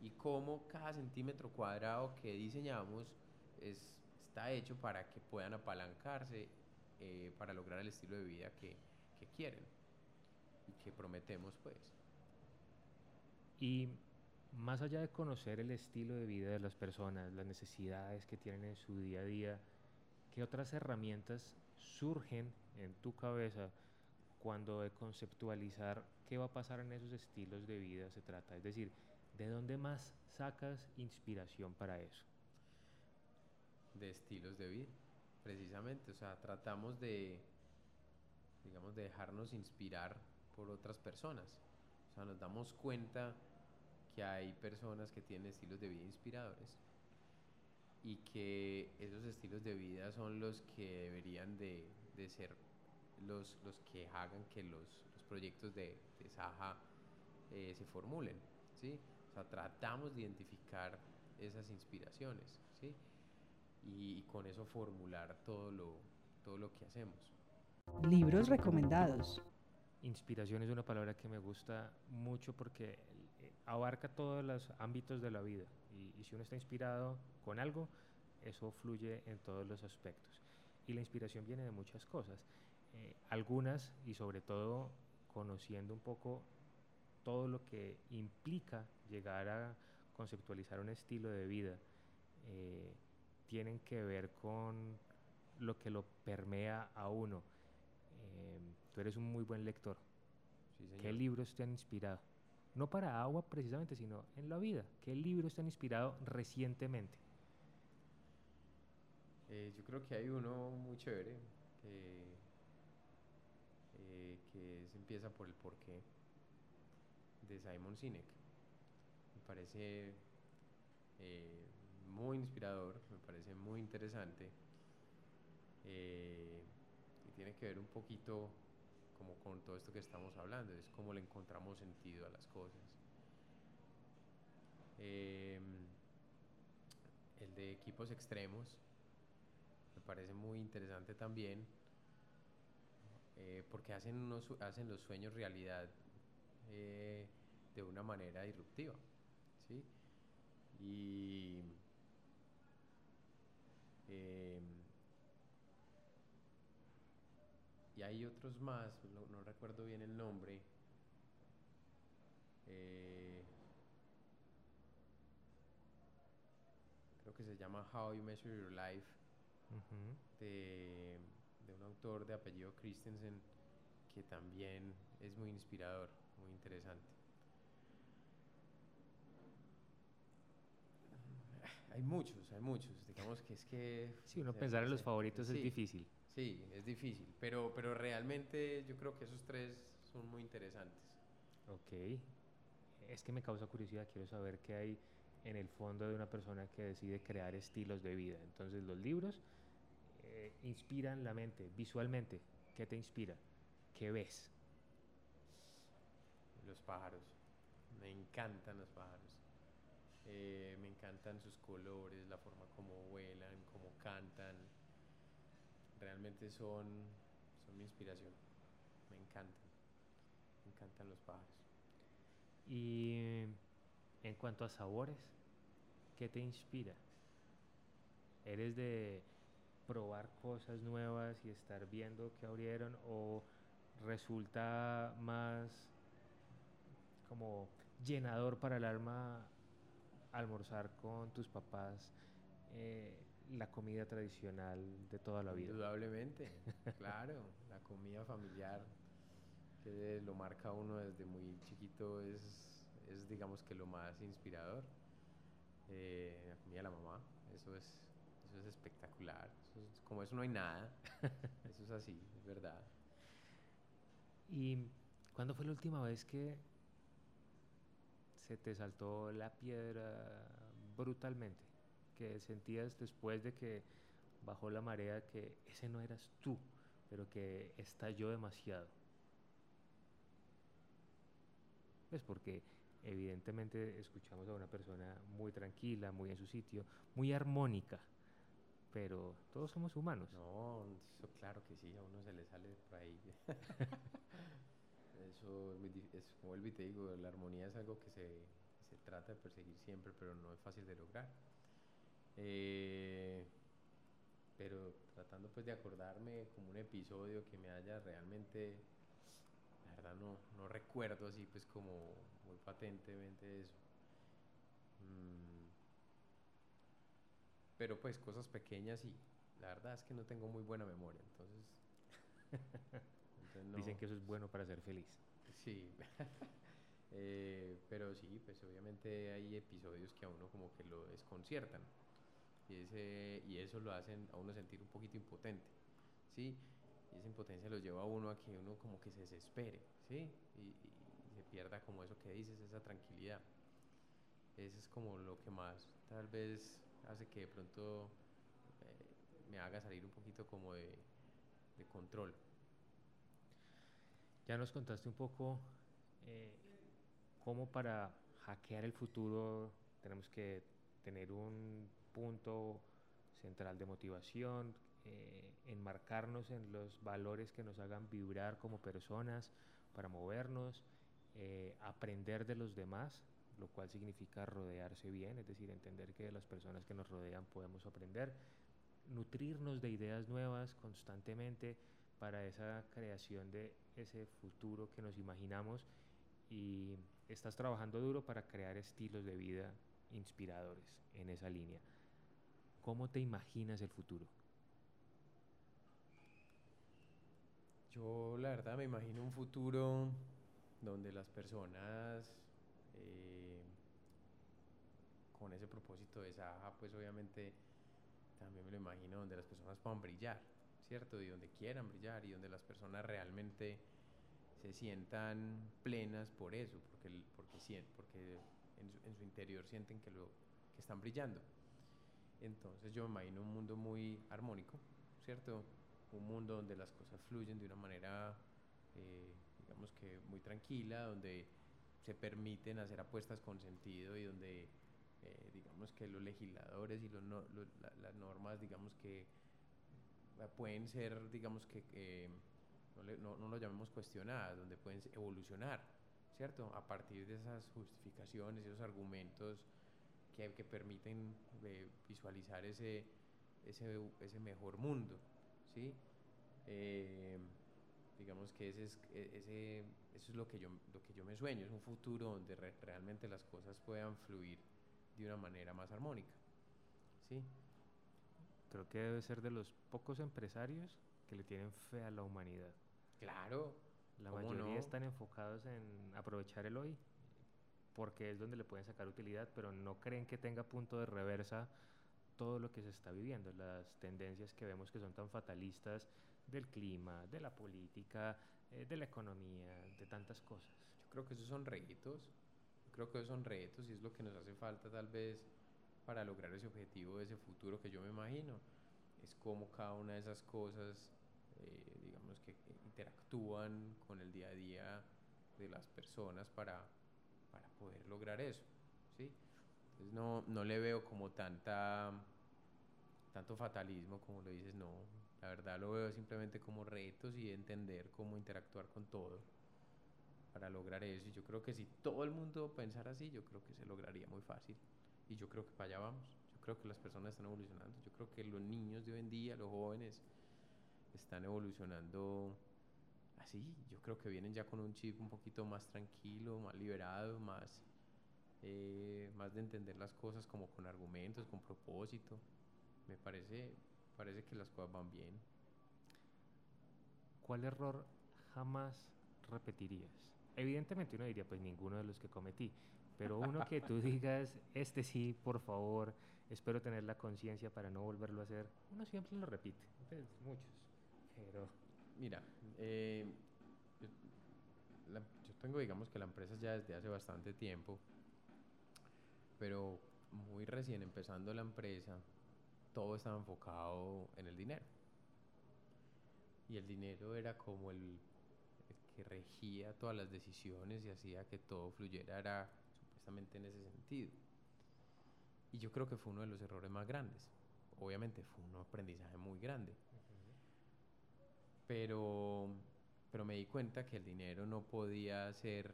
y cómo cada centímetro cuadrado que diseñamos es, está hecho para que puedan apalancarse eh, para lograr el estilo de vida que, que quieren y que prometemos, pues. Y más allá de conocer el estilo de vida de las personas, las necesidades que tienen en su día a día, ¿qué otras herramientas surgen en tu cabeza cuando de conceptualizar qué va a pasar en esos estilos de vida se trata? Es decir, ¿de dónde más sacas inspiración para eso? de estilos de vida, precisamente. O sea, tratamos de, digamos, de dejarnos inspirar por otras personas. O sea, nos damos cuenta que hay personas que tienen estilos de vida inspiradores y que esos estilos de vida son los que deberían de, de ser los, los que hagan que los, los proyectos de, de Saja eh, se formulen, ¿sí? O sea, tratamos de identificar esas inspiraciones, ¿sí? Y, y con eso formular todo lo, todo lo que hacemos. Libros recomendados. Inspiración es una palabra que me gusta mucho porque abarca todos los ámbitos de la vida y, y si uno está inspirado con algo, eso fluye en todos los aspectos. Y la inspiración viene de muchas cosas. Eh, algunas, y sobre todo conociendo un poco todo lo que implica llegar a conceptualizar un estilo de vida, eh, tienen que ver con lo que lo permea a uno. Eh, tú eres un muy buen lector. Sí, ¿Qué libros te han inspirado? No para agua precisamente, sino en la vida. ¿Qué libros te inspirado recientemente? Eh, yo creo que hay uno muy chévere que, eh, que es Empieza por el porqué de Simon Sinek. Me parece eh, muy inspirador, me parece muy interesante eh, y tiene que ver un poquito como con todo esto que estamos hablando, es cómo le encontramos sentido a las cosas. Em, el de equipos extremos me parece muy interesante también eh, porque hacen, unos, hacen los sueños realidad eh, de una manera disruptiva. ¿sí? Y em, y hay otros más, no, no recuerdo bien el nombre. eh, creo que se llama How You Measure Your Life de, de un autor de apellido Christensen que también es muy inspirador, muy interesante. Hay muchos, hay muchos. Digamos que es que... Sí, uno pensar en los favoritos es difícil. Sí, es difícil, pero, pero realmente yo creo que esos tres son muy interesantes. Ok. Es que me causa curiosidad, quiero saber qué hay en el fondo de una persona que decide crear estilos de vida. Entonces los libros eh, inspiran la mente visualmente. ¿Qué te inspira? ¿Qué ves? Los pájaros. Me encantan los pájaros. Eh, me encantan sus colores, la forma como vuelan, como cantan. Realmente son, son mi inspiración. Me encantan. Me encantan los pájaros. Y en cuanto a sabores, ¿qué te inspira? ¿Eres de probar cosas nuevas y estar viendo qué abrieron o resulta más como llenador para el alma almorzar con tus papás eh, la comida tradicional de toda la vida? Indudablemente, claro, la comida familiar que lo marca uno desde muy chiquito es, es digamos que lo más inspirador. Eh, la comida de la mamá, eso es, eso es espectacular. como eso no hay nada, *laughs* eso es así, es verdad. ¿Y cuándo fue la última vez que se te saltó la piedra brutalmente? Que sentías después de que bajó la marea que ese no eras tú, pero que estalló demasiado. Pues porque evidentemente escuchamos a una persona muy tranquila, muy en su sitio, muy armónica, pero todos somos humanos. No, eso claro que sí, a uno se le sale por ahí. *laughs* eso es, como el te digo, la armonía es algo que se, se, trata de perseguir siempre, pero no es fácil de lograr. Eh, pero tratando pues de acordarme como un episodio que me haya realmente la verdad no, no recuerdo así pues como muy patentemente eso. Mm. Pero pues cosas pequeñas y la verdad es que no tengo muy buena memoria, entonces... *laughs* Dicen que eso es bueno para ser feliz. Sí, *laughs* eh, pero sí, pues obviamente hay episodios que a uno como que lo desconciertan y, ese, y eso lo hacen a uno sentir un poquito impotente, ¿sí? Y esa impotencia lo lleva a uno a que uno como que se desespere, ¿sí? Y, se pierda como eso que dices, esa tranquilidad. Eso es como lo que más tal vez hace que de pronto eh, me haga salir un poquito como de, de, control. Ya nos contaste un poco eh, cómo para hackear el futuro tenemos que tener un punto central de motivación, eh, enmarcarnos en los valores que nos hagan vibrar como personas para movernos, eh, aprender de los demás, lo cual significa rodearse bien, es decir, entender que de las personas que nos rodean podemos aprender, nutrirnos de ideas nuevas constantemente para esa creación de ese futuro que nos imaginamos y estás trabajando duro para crear estilos de vida inspiradores en esa línea. ¿Cómo te imaginas el futuro? Yo la verdad me imagino un futuro donde las personas eh, con ese propósito de Saja, pues obviamente también me lo imagino donde las personas puedan brillar, ¿cierto? Y donde quieran brillar y donde las personas realmente se sientan plenas por eso, porque, porque, porque en, su, en su interior sienten que, lo, que están brillando. Entonces yo me imagino un mundo muy armónico, ¿cierto? un mundo donde las cosas fluyen de una manera, eh, digamos que muy tranquila, donde se permiten hacer apuestas con sentido y donde, eh, digamos que los legisladores y los las normas, digamos que eh, pueden ser, digamos que no, no, lo llamemos cuestionadas, donde pueden evolucionar, ¿cierto? A partir de esas justificaciones esos argumentos que, que permiten visualizar ese, ese, ese mejor mundo. ¿sí? Eh, digamos que ese es, e, ese, eso es lo que, yo, lo que yo me sueño, es un futuro donde realmente las cosas puedan fluir de una manera más armónica. ¿sí? Creo que debe ser de los pocos empresarios que le tienen fe a la humanidad. Claro. La mayoría están enfocados en aprovechar el hoy porque es donde le pueden sacar utilidad, pero no creen que tenga punto de reversa todo lo que se está viviendo, las tendencias que vemos que son tan fatalistas del clima, de la política, eh, de la economía, de tantas cosas. Yo creo que esos son retos, creo que esos son retos y es lo que nos hace falta tal vez para lograr ese objetivo, ese futuro que yo me imagino. Es como cada una de esas cosas, eh, digamos que interactúan con el día a día de las personas para poder lograr eso. ¿sí? Entonces no, no le veo como tanta, tanto fatalismo como lo dices, no. La verdad lo veo simplemente como retos y entender cómo interactuar con todo para lograr eso. Y yo creo que si todo el mundo pensara así, yo creo que se lograría muy fácil. Y yo creo que para allá vamos. Yo creo que las personas están evolucionando. Yo creo que los niños de hoy en día, los jóvenes, están evolucionando así. Yo creo que vienen ya con un chip un poquito más tranquilo, más liberado, más eh, más de entender las cosas como con argumentos, con propósito. Me parece, parece que las cosas van bien. ¿Cuál error jamás repetirías? Evidentemente uno diría, pues ninguno de los que cometí, pero uno que tú *laughs* digas, este sí, por favor, espero tener la conciencia para no volverlo a hacer, uno siempre lo repite, pues, muchos, pero... Mira, eh, yo, tengo, digamos que la empresa ya desde hace bastante tiempo, pero muy recién empezando la empresa, todo estaba enfocado en el dinero. Y el dinero era como el, que regía todas las decisiones y hacía que todo fluyera, era supuestamente en ese sentido. Y yo creo que fue uno de los errores más grandes. Obviamente fue un aprendizaje muy grande. Pero, pero me di cuenta que el dinero no podía ser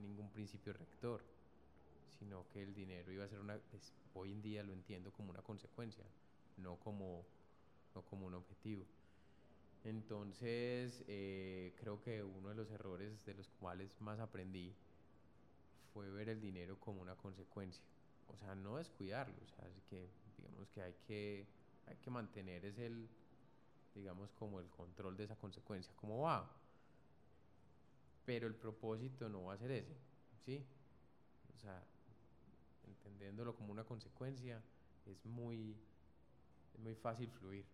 ningún principio rector sino que el dinero iba a ser una, pues, hoy en día lo entiendo como una consecuencia, no como, no como un objetivo. Entonces, eh, creo que uno de los errores de los cuales más aprendí fue ver el dinero como una consecuencia. O sea, no descuidarlo, o sea, que digamos que hay que, hay que mantener es el, digamos, como el control de esa consecuencia, cómo va. Pero el propósito no va a ser ese, ¿sí? O sea, entendiéndolo como una consecuencia, es muy, es muy fácil fluir,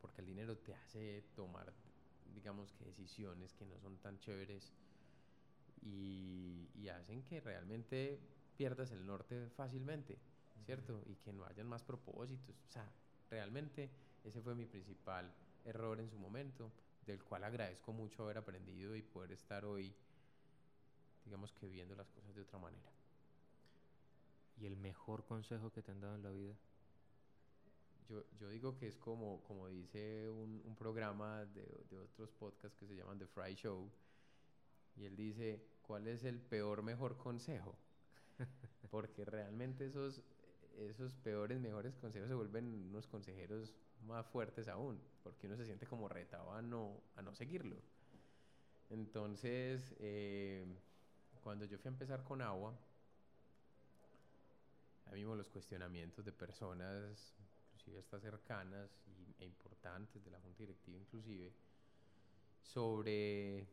porque el dinero te hace tomar, digamos que decisiones que no son tan chéveres y, y hacen que realmente pierdas el norte fácilmente, ¿cierto? Y que no hayan más propósitos. O sea, realmente ese fue mi principal error en su momento, del cual agradezco mucho haber aprendido y poder estar hoy, digamos que viendo las cosas de otra manera. ¿Y el mejor consejo que te han dado en la vida? Yo, yo digo que es como, como dice un, un programa de, de, otros podcasts que se llaman The Fry Show, y él dice, ¿cuál es el peor, mejor consejo? *laughs* Porque realmente esos, esos peores, mejores consejos se vuelven unos consejeros más fuertes aún, porque uno se siente como retado a no, a no seguirlo. Entonces, eh, cuando yo fui a empezar con agua, ahí mismo los cuestionamientos de personas, inclusive estas cercanas e importantes de la Junta Directiva inclusive, sobre,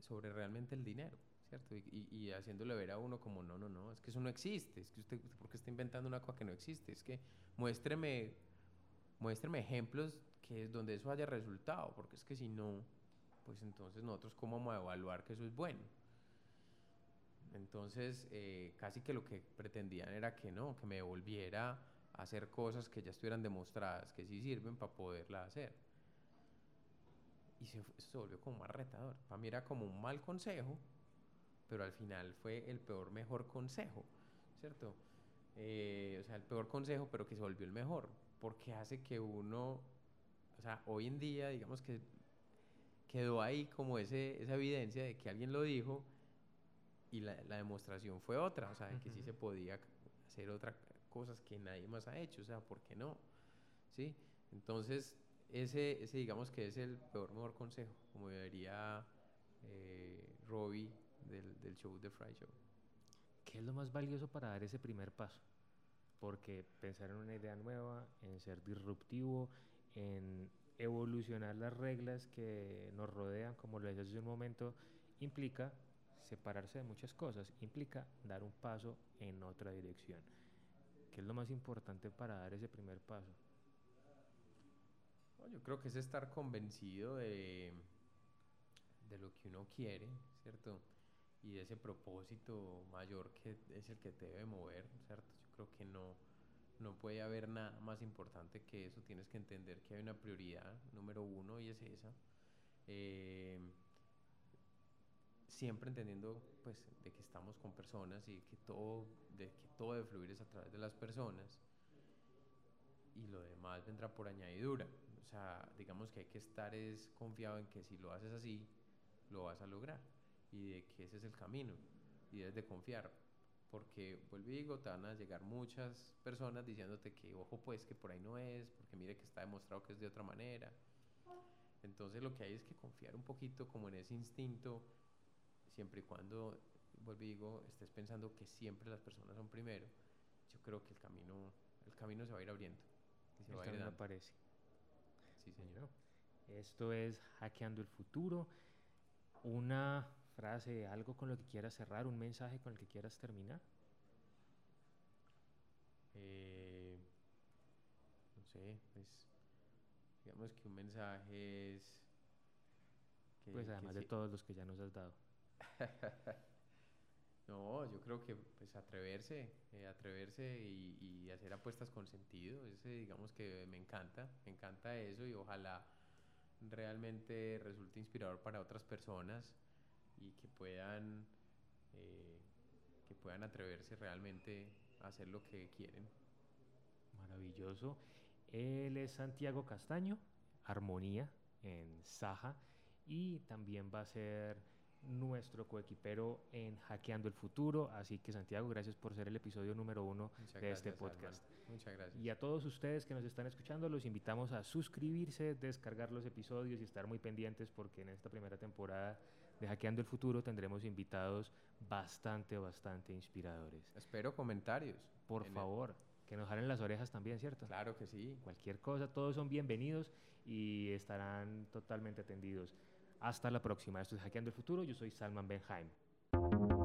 sobre realmente el dinero, ¿cierto? Y, y, haciéndole ver a uno como, no, no, no, es que eso no existe, es que usted, ¿por qué está inventando una cosa que no existe? Es que muéstreme, muéstreme ejemplos que es donde eso haya resultado, porque es que si no, pues entonces nosotros cómo vamos a evaluar que eso es bueno. Entonces, eh, casi que lo que pretendían era que no, que me volviera a hacer cosas que ya estuvieran demostradas, que sí sirven para poderlas hacer. Y se, se volvió como más retador. Para mí era como un mal consejo, pero al final fue el peor, mejor consejo, ¿cierto? Eh, o sea, el peor consejo, pero que se volvió el mejor, porque hace que uno, o sea, hoy en día, digamos que quedó ahí como ese, esa evidencia de que alguien lo dijo y la, la, demostración fue otra, o sea, que sí se podía hacer otras cosas que nadie más ha hecho, o sea, ¿por qué no? ¿Sí? Entonces, ese, ese digamos que es el peor, mejor consejo, como debería eh, Robbie del, del show The Fry Show. ¿Qué es lo más valioso para dar ese primer paso? Porque pensar en una idea nueva, en ser disruptivo, en evolucionar las reglas que nos rodean, como lo decía hace un momento, implica separarse de muchas cosas, implica dar un paso en otra dirección. ¿Qué es lo más importante para dar ese primer paso? yo creo que es estar convencido de, de lo que uno quiere, ¿cierto? Y ese propósito mayor que es el que te debe mover, ¿cierto? Yo creo que no, no puede haber nada más importante que eso. Tienes que entender que hay una prioridad número uno y es esa. Eh, siempre entendiendo pues de que estamos con personas y que todo, de que todo debe fluir es a través de las personas y lo demás vendrá por añadidura. O sea, digamos que hay que estar es confiado en que si lo haces así, lo vas a lograr y de que ese es el camino y debes de confiar porque vuelvo y digo, te van a llegar muchas personas diciéndote que ojo pues que por ahí no es, porque mire que está demostrado que es de otra manera. Entonces lo que hay es que confiar un poquito como en ese instinto, siempre y cuando, vuelvo y digo, estés pensando que siempre las personas son primero, yo creo que el camino, el camino se va a ir abriendo. Y se va a ir aparece. Sí, señor. Esto es Hackeando el Futuro. Una frase, algo con lo que quieras cerrar, un mensaje con el que quieras terminar. Eh, no sé, pues digamos que un mensaje es... pues además de todos los que ya nos has dado. *laughs* no, yo creo que pues atreverse, eh, atreverse y, y, hacer apuestas con sentido, ese digamos que me encanta, me encanta eso y ojalá realmente resulte inspirador para otras personas y que puedan, eh, que puedan atreverse realmente a hacer lo que quieren. Maravilloso. Él es Santiago Castaño, Armonía en Saja y también va a ser nuestro coequipero en Hackeando el Futuro. Así que Santiago, gracias por ser el episodio número uno de este podcast. Muchas gracias. Y a todos ustedes que nos están escuchando, los invitamos a suscribirse, descargar los episodios y estar muy pendientes porque en esta primera temporada de Hackeando el Futuro tendremos invitados bastante, bastante inspiradores. Espero comentarios. Por favor, que nos jalen las orejas también, ¿cierto? Claro que sí. Cualquier cosa, todos son bienvenidos y estarán totalmente atendidos. Hasta la próxima. Esto es Hackeando el Futuro. Yo soy Salman Benheim.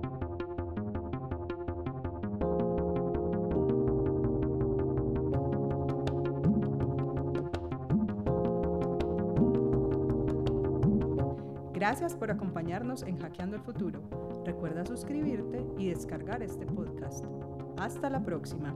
Gracias por acompañarnos en Hackeando el Futuro. Recuerda suscribirte y descargar este podcast. Hasta la próxima.